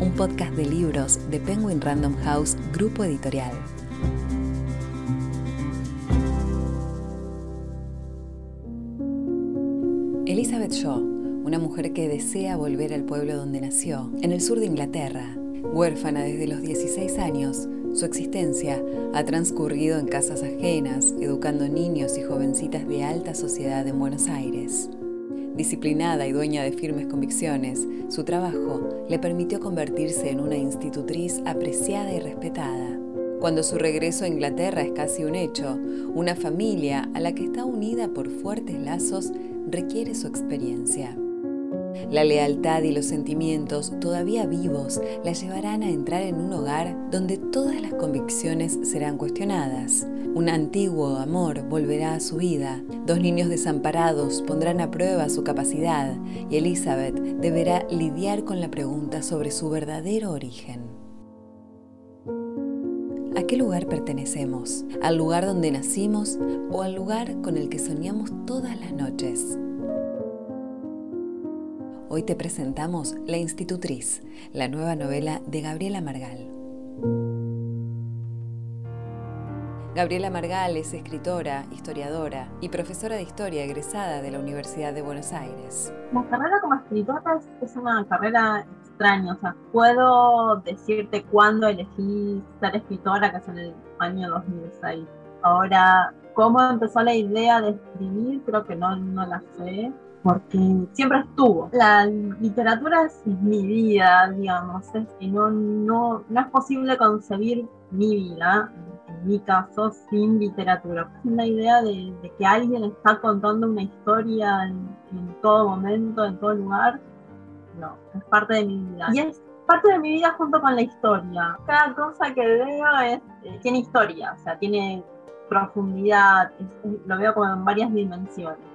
un podcast de libros de Penguin Random House Grupo Editorial. Elizabeth Shaw, una mujer que desea volver al pueblo donde nació, en el sur de Inglaterra. Huérfana desde los 16 años, su existencia ha transcurrido en casas ajenas, educando niños y jovencitas de alta sociedad en Buenos Aires. Disciplinada y dueña de firmes convicciones, su trabajo le permitió convertirse en una institutriz apreciada y respetada. Cuando su regreso a Inglaterra es casi un hecho, una familia a la que está unida por fuertes lazos requiere su experiencia. La lealtad y los sentimientos todavía vivos la llevarán a entrar en un hogar donde todas las convicciones serán cuestionadas. Un antiguo amor volverá a su vida, dos niños desamparados pondrán a prueba su capacidad y Elizabeth deberá lidiar con la pregunta sobre su verdadero origen. ¿A qué lugar pertenecemos? ¿Al lugar donde nacimos o al lugar con el que soñamos todas las noches? Hoy te presentamos La Institutriz, la nueva novela de Gabriela Margal. Gabriela Margal es escritora, historiadora y profesora de historia egresada de la Universidad de Buenos Aires. La carrera como escritora es una carrera extraña, o sea, puedo decirte cuándo elegí ser escritora, que es en el año 2006. Ahora, cómo empezó la idea de escribir, creo que no, no la sé porque siempre estuvo. La literatura es mi vida, digamos, es no, no, no es posible concebir mi vida, en mi caso, sin literatura. Es una idea de, que alguien está contando una historia en, todo momento, en todo lugar. No, es parte de mi vida. Y es parte de mi vida junto con la historia. Cada cosa que veo es, eh, tiene historia, o sea, tiene profundidad, lo veo como en varias dimensiones.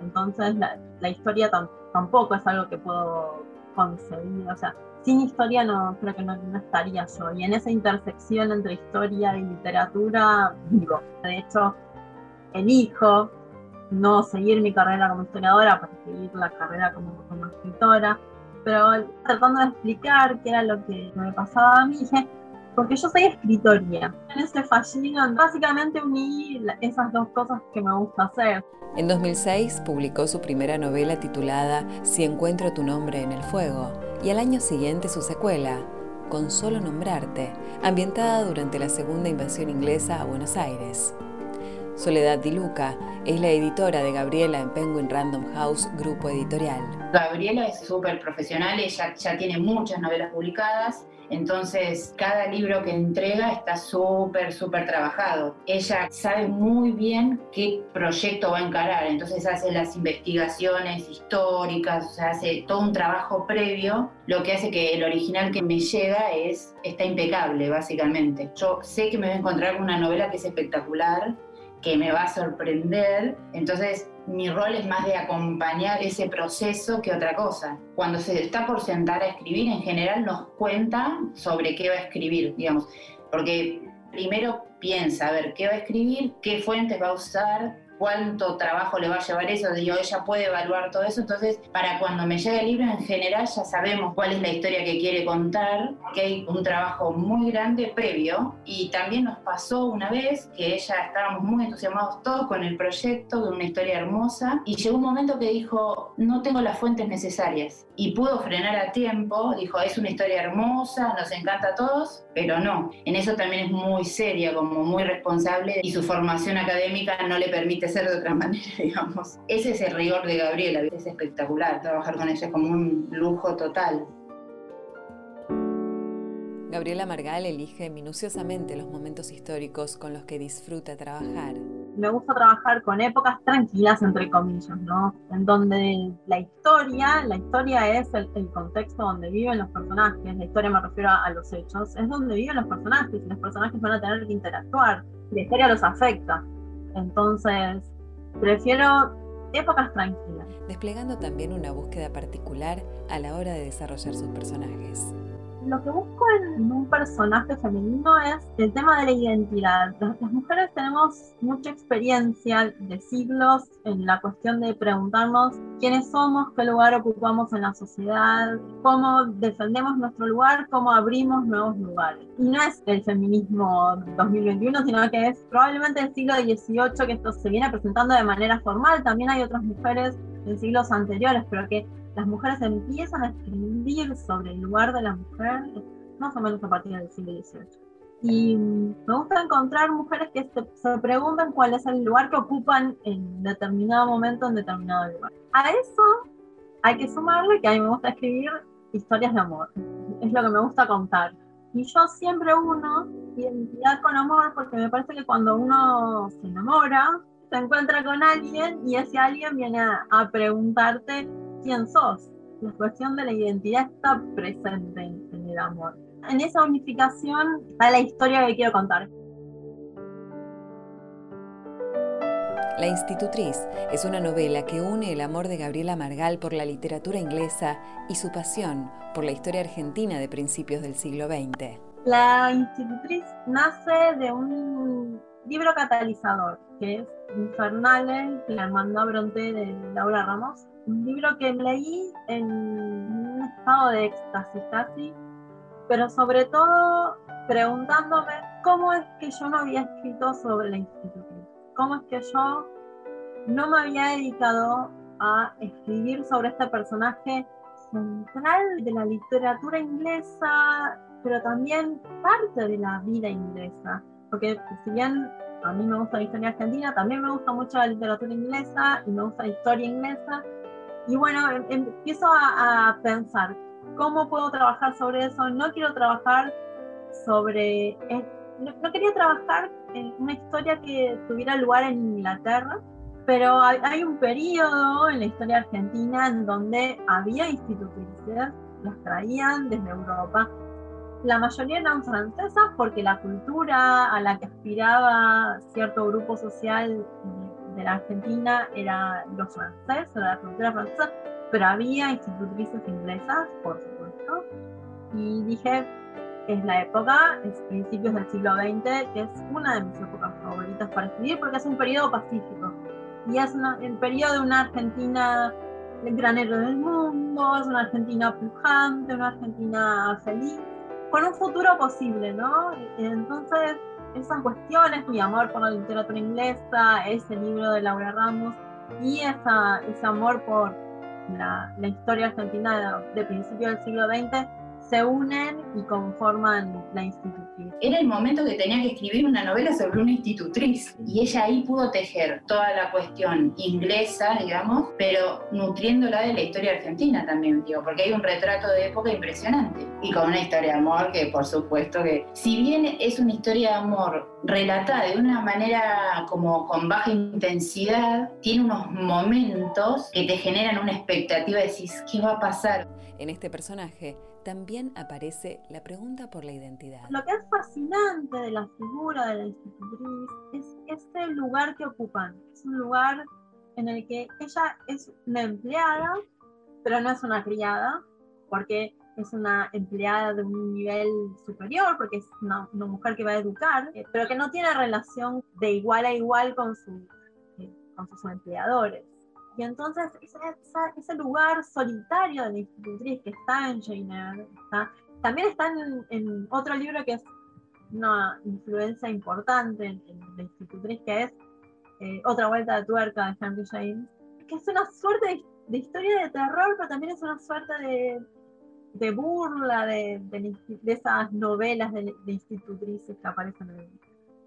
Entonces la, historia tampoco es algo que puedo concebir, o sea, sin historia no creo que no, estaría yo. Y en esa intersección entre historia y literatura vivo. De hecho, elijo no seguir mi carrera como historiadora para seguir la carrera como, como escritora, pero tratando de explicar qué era lo que me pasaba a mí, dije, porque yo soy escritoria. En ese fascino, básicamente uní esas dos cosas que me gusta hacer. En 2006 publicó su primera novela titulada Si encuentro tu nombre en el fuego, y al año siguiente su secuela, Con solo nombrarte, ambientada durante la segunda invasión inglesa a Buenos Aires. Soledad Di Luca es la editora de Gabriela en Penguin Random House Grupo Editorial. Gabriela es súper profesional, ella ya tiene muchas novelas publicadas entonces, cada libro que entrega está súper, súper trabajado. Ella sabe muy bien qué proyecto va a encarar, entonces hace las investigaciones históricas, o sea, hace todo un trabajo previo, lo que hace que el original que me llega es, está impecable, básicamente. Yo sé que me voy a encontrar con una novela que es espectacular, que me va a sorprender, entonces mi rol es más de acompañar ese proceso que otra cosa. Cuando se está por sentar a escribir, en general nos cuenta sobre qué va a escribir, digamos, porque primero piensa, a ver, qué va a escribir, qué fuentes va a usar, cuánto trabajo le va a llevar eso, digo, ella puede evaluar todo eso, entonces para cuando me llegue el libro en general ya sabemos cuál es la historia que quiere contar, que hay un trabajo muy grande previo. Y también nos pasó una vez que ella estábamos muy entusiasmados todos con el proyecto de una historia hermosa. Y llegó un momento que dijo, no tengo las fuentes necesarias y pudo frenar a tiempo, dijo, es una historia hermosa, nos encanta a todos, pero no, en eso también es muy seria, como muy responsable y su formación académica no le permite ser de otra manera, digamos. Ese es el rigor de Gabriela, es espectacular, trabajar con ella es como un lujo total. Gabriela Margal elige minuciosamente los momentos históricos con los que disfruta trabajar. me gusta trabajar con épocas tranquilas, entre comillas, ¿no? En donde la historia, la historia es el, contexto donde viven los personajes, la historia me refiero a, los hechos, es donde viven los personajes y los personajes van a tener que interactuar, la historia los afecta. Entonces, prefiero épocas tranquilas. Desplegando también una búsqueda particular a la hora de desarrollar sus personajes lo que busco en un personaje femenino es el tema de la identidad. Las, mujeres tenemos mucha experiencia de siglos en la cuestión de preguntarnos quiénes somos, qué lugar ocupamos en la sociedad, cómo defendemos nuestro lugar, cómo abrimos nuevos lugares. Y no es el feminismo 2021, sino que es probablemente el siglo XVIII que esto se viene presentando de manera formal. También hay otras mujeres en siglos anteriores, pero que las mujeres empiezan a escribir sobre el lugar de la mujer más o menos a partir del siglo XVIII. Y me gusta encontrar mujeres que se, preguntan cuál es el lugar que ocupan en determinado momento, en determinado lugar. A eso hay que sumarle que a mí me gusta escribir historias de amor. Es lo que me gusta contar. Y yo siempre uno identidad con amor porque me parece que cuando uno se enamora, se encuentra con alguien y ese alguien viene a preguntarte quién sos. La cuestión de la identidad está presente en, el amor. En esa unificación está la historia que quiero contar. La institutriz es una novela que une el amor de Gabriela Margal por la literatura inglesa y su pasión por la historia argentina de principios del siglo XX. La institutriz nace de un libro catalizador, que es Infernale, que la mandó Bronte de Laura Ramos, un libro que leí en un estado de éxtasis casi, pero sobre todo preguntándome cómo es que yo no había escrito sobre la institución, cómo es que yo no me había dedicado a escribir sobre este personaje central de la literatura inglesa, pero también parte de la vida inglesa, porque si bien a mí me gusta la historia argentina, también me gusta mucho la literatura inglesa y me gusta la historia inglesa, y bueno, em, empiezo a, pensar, ¿cómo puedo trabajar sobre eso? No quiero trabajar sobre... no, quería trabajar en una historia que tuviera lugar en Inglaterra, pero hay, un periodo en la historia argentina en donde había institutrices, las traían desde Europa. La mayoría eran francesas porque la cultura a la que aspiraba cierto grupo social de la Argentina era los franceses, era la cultura francesa, pero había institutrices inglesas, por supuesto. Y dije, es la época, es principios del siglo XX, que es una de mis épocas favoritas para escribir porque es un periodo pacífico. Y es el periodo de una Argentina el granero del mundo, es una Argentina pujante, una Argentina feliz, con un futuro posible, ¿no? Entonces, esas cuestiones, mi amor por la literatura inglesa, ese libro de Laura Ramos y esa, ese amor por la, la historia argentina de, de principios del siglo XX se unen y conforman la institutriz. Era el momento que tenía que escribir una novela sobre una institutriz y ella ahí pudo tejer toda la cuestión inglesa, digamos, pero nutriéndola de la historia argentina también, digo, porque hay un retrato de época impresionante y con una historia de amor que por supuesto que, si bien es una historia de amor relatada de una manera como con baja intensidad, tiene unos momentos que te generan una expectativa de decir, ¿qué va a pasar? En este personaje también aparece la pregunta por la identidad. Lo que es fascinante de la figura de la institutriz es este lugar que ocupan. Es un lugar en el que ella es una empleada, pero no es una criada, porque es una empleada de un nivel superior, porque es una, mujer que va a educar, eh, pero que no tiene relación de igual a igual con, eh, con sus empleadores. Y entonces ese, lugar solitario de la institutriz que está en Jane está, también está en, otro libro que es una influencia importante en, la institutriz, que es eh, Otra Vuelta de Tuerca de Henry James, que es una suerte de, historia de terror, pero también es una suerte de, burla de, esas novelas de, institutrices que aparecen en,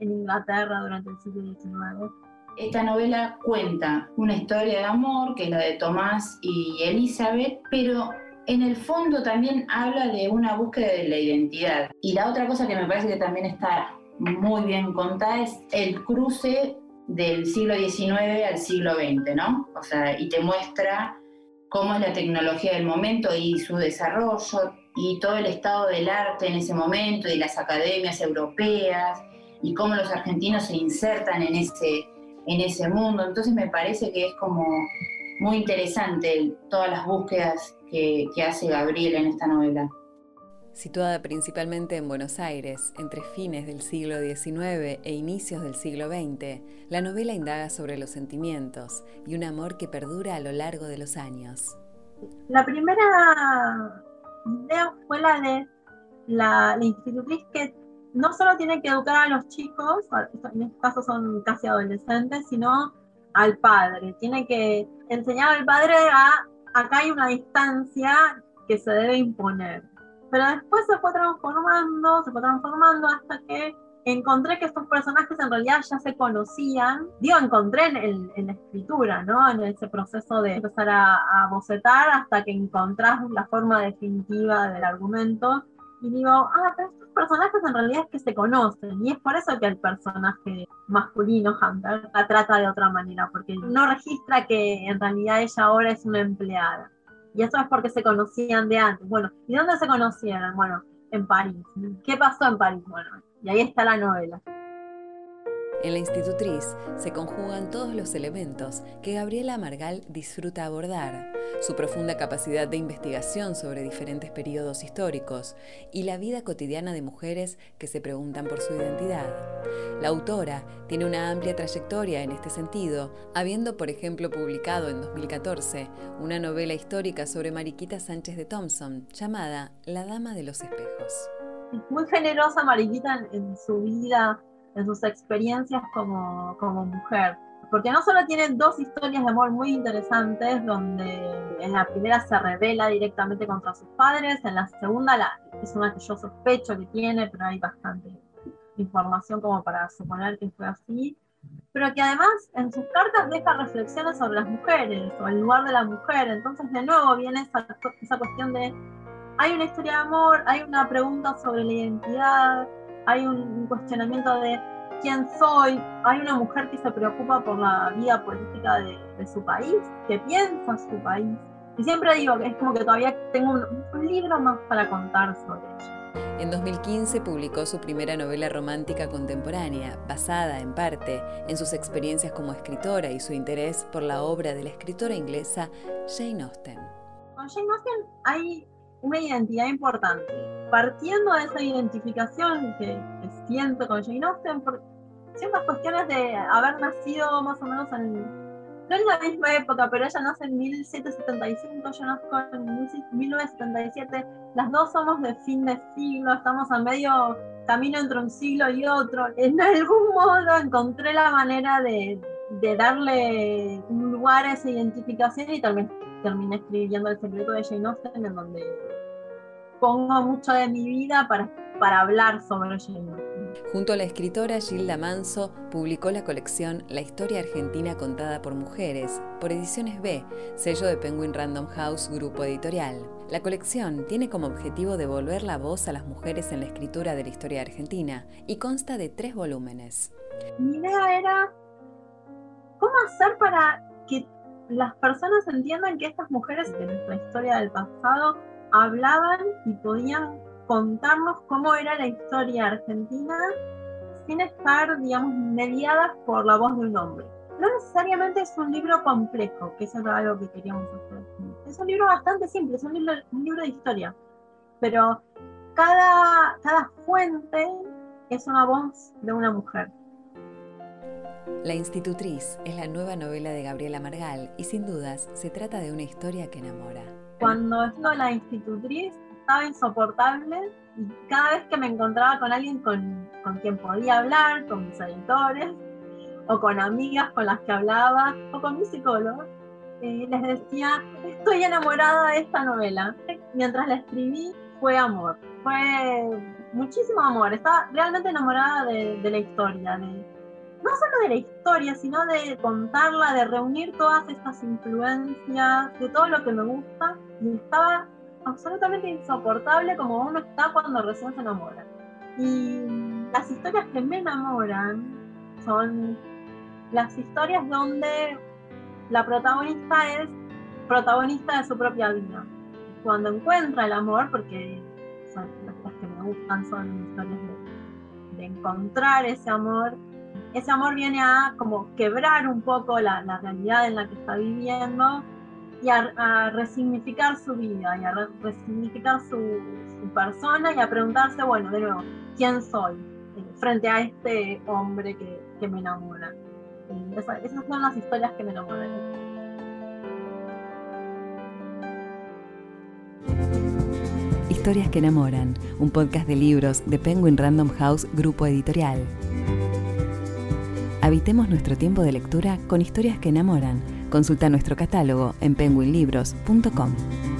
en Inglaterra durante el siglo XIX. Esta novela cuenta una historia de amor, que es la de Tomás y Elizabeth, pero en el fondo también habla de una búsqueda de la identidad. Y la otra cosa que me parece que también está muy bien contada es el cruce del siglo XIX al siglo XX, ¿no? O sea, y te muestra cómo es la tecnología del momento y su desarrollo y todo el estado del arte en ese momento y las academias europeas y cómo los argentinos se insertan en ese, en ese mundo. Entonces me parece que es como muy interesante todas las búsquedas que, que hace Gabriel en esta novela. Situada principalmente en Buenos Aires, entre fines del siglo XIX e inicios del siglo XX, la novela indaga sobre los sentimientos y un amor que perdura a lo largo de los años. La primera idea fue la de la, institutriz que no solo tiene que educar a los chicos, en este caso son casi adolescentes, sino al padre. Tiene que enseñar al padre a, acá hay una distancia que se debe imponer pero después se fue transformando, se fue transformando hasta que encontré que estos personajes en realidad ya se conocían. Digo, encontré en, en la escritura, ¿no? En ese proceso de empezar a, bocetar hasta que encontrás la forma definitiva del argumento. Y digo, ah, pero estos personajes en realidad es que se conocen. Y es por eso que el personaje masculino, Hunter, la trata de otra manera, porque no registra que en realidad ella ahora es una empleada. Y eso es porque se conocían de antes. Bueno, ¿y dónde se conocieron? Bueno, en París. ¿Qué pasó en París? Bueno, y ahí está la novela. En la institutriz se conjugan todos los elementos que Gabriela Margal disfruta abordar, su profunda capacidad de investigación sobre diferentes periodos históricos y la vida cotidiana de mujeres que se preguntan por su identidad. La autora tiene una amplia trayectoria en este sentido, habiendo, por ejemplo, publicado en 2014 una novela histórica sobre Mariquita Sánchez de Thompson llamada La Dama de los Espejos. Muy generosa Mariquita en su vida en sus experiencias como, como mujer. Porque no solo tiene dos historias de amor muy interesantes, donde en la primera se revela directamente contra sus padres, en la segunda la, es una que yo sospecho que tiene, pero hay bastante información como para suponer que fue así, pero que además en sus cartas deja reflexiones sobre las mujeres o el lugar de la mujer, entonces de nuevo viene esa, esa cuestión de hay una historia de amor, hay una pregunta sobre la identidad, hay un cuestionamiento de quién soy, hay una mujer que se preocupa por la vida política de, su país, que piensa su país. Y siempre digo que es como que todavía tengo un, libro más para contar sobre ella. En 2015 publicó su primera novela romántica contemporánea, basada en parte en sus experiencias como escritora y su interés por la obra de la escritora inglesa Jane Austen. Con Jane Austen hay una identidad importante. Partiendo de esa identificación que, siento con Jane Austen, por ciertas cuestiones de haber nacido más o menos en, no en la misma época, pero ella nace en 1775, yo nazco en 1977, las dos somos de fin de siglo, estamos a medio camino entre un siglo y otro. En algún modo encontré la manera de, de darle un lugar a esa identificación y también terminé escribiendo El secreto de Jane Austen, en donde pongo mucho de mi vida para, para hablar sobre Austen. Junto a la escritora Gilda Manso, publicó la colección La historia argentina contada por mujeres, por Ediciones B, sello de Penguin Random House Grupo Editorial. La colección tiene como objetivo devolver la voz a las mujeres en la escritura de la historia argentina y consta de tres volúmenes. Mi idea era cómo hacer para que las personas entiendan que estas mujeres de nuestra historia del pasado hablaban y podían contarnos cómo era la historia argentina sin estar, digamos, mediadas por la voz de un hombre. No necesariamente es un libro complejo, que eso era algo que queríamos hacer. Es un libro bastante simple, es un libro, un libro de historia, pero cada, cada fuente es una voz de una mujer. La institutriz es la nueva novela de Gabriela Margal y sin dudas se trata de una historia que enamora. Cuando estuvo la institutriz estaba insoportable y cada vez que me encontraba con alguien con, con quien podía hablar, con mis editores, o con amigas con las que hablaba, o con mi psicólogo, eh, les decía, estoy enamorada de esta novela. Mientras la escribí fue amor, fue muchísimo amor, estaba realmente enamorada de, de la historia, de, no solo de la historia, sino de contarla, de reunir todas estas influencias, de todo lo que me gusta, y estaba absolutamente insoportable como uno está cuando recién se enamora. Y las historias que me enamoran son las historias donde la protagonista es protagonista de su propia vida. Cuando encuentra el amor, porque son las que me gustan son historias de, encontrar ese amor, ese amor viene a como quebrar un poco la, realidad en la que está viviendo y a, resignificar su vida y a resignificar su, persona y a preguntarse, bueno, de nuevo, ¿quién soy? Eh, frente a este hombre que, que me enamora. Eh, esas son las historias que me enamoran. Historias que enamoran, un podcast de libros de Penguin Random House Grupo Editorial. Habitemos nuestro tiempo de lectura con historias que enamoran. Consulta nuestro catálogo en penguinlibros.com.